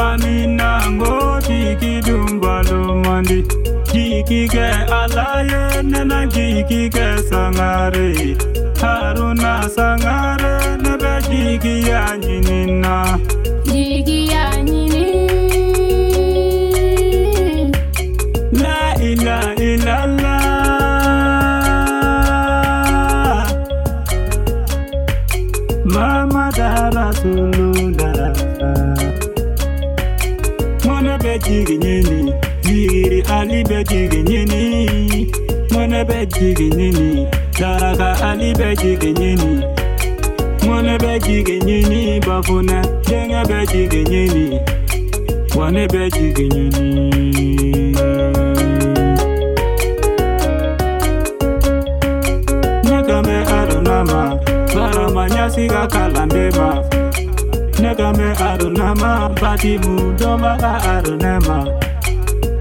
mbani nango jikidumba lomandi jikike alaye nena jikike sangare haruna sangare nebe jikiyanjinina digenyeni yiri alibe digenyeni mwenebe digenyeni daraka alibe digenyeni mwenebe digenyeni bafune jengebe digenyeni wanebe digenyeni nekame aronama baromanyasika kalandema Nyekame Arunama, Batibu Dombaga Arunema.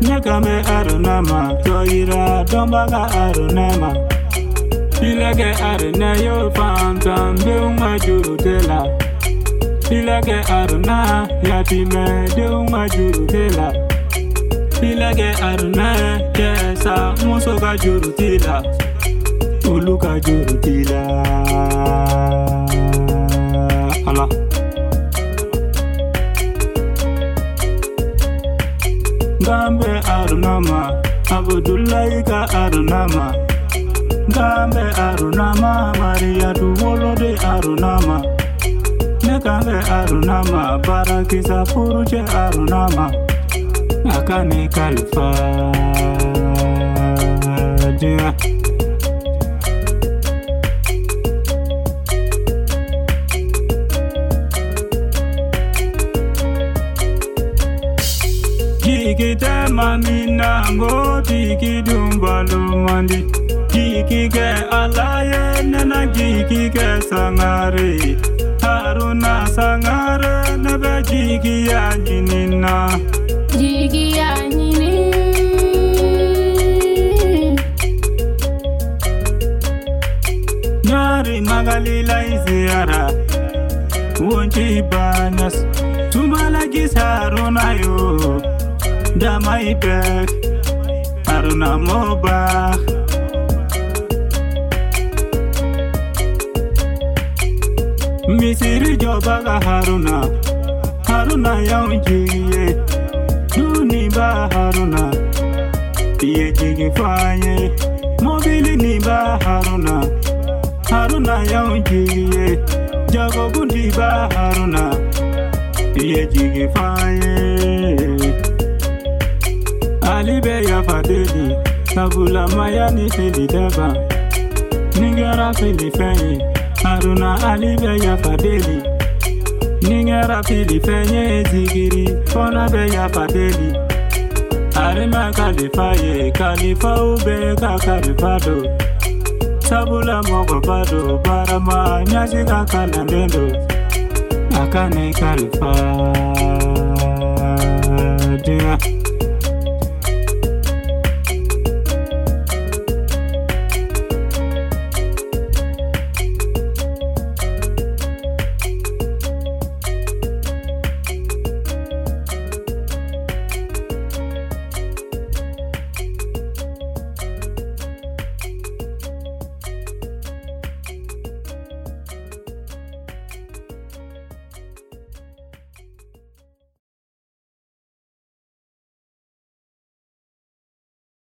Nyekame Arunama, Toira Dombaga Arunema. Ilege Arunayo, Fantam, Dunga Jurutela. Ilege Aruna, Yatime, Dunga Jurutela. Ilege Aruna, Kesa, Musoga Jurutela. Uluka Jurutela. Allah. arunama abdullahi ka arunama kambe arunama maria duwolode arunama nekambe arunama barakisa furuche arunama akani kalfa yeah. Kiki tema mina ngo tiki dumba lumandi Kiki ke alaye nana kiki ke sangare Haruna sangare nebe jiki ya jinina Jiki ya jinina Nyari magalila iziara Wonchi banas Tumala gisarunayo under my bed. Aruna Moba. Misiri ga Haruna. Haruna Yaunjiye. Nuni Ba Haruna. Iye Jigi Faye. Mobili ni Ba Haruna. Haruna Yaunjiye. Jago Bundi Ba Haruna. Iye Jigi Faye. libe ya fadeli sabula maya ni fili deba ningera fili fenye aruna alibe ya fadeli ningera fili fenye ezigiri fona be ya fadeli arima kalifaye kalifa ube kakalifado sabula moko fado barama nyasi kakalandendo akane kalifa